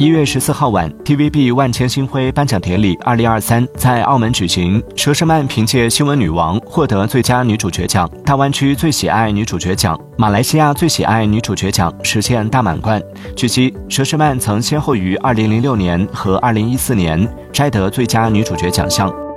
一月十四号晚 tvb 万千星辉颁奖典礼二零二三在澳门举行。佘诗曼凭借新闻女王获得最佳女主角奖大湾区最喜爱女主角奖马来西亚最喜爱女主角奖实现大满贯。据悉佘诗曼曾先后于二零零六年和二零一四年摘得最佳女主角奖项。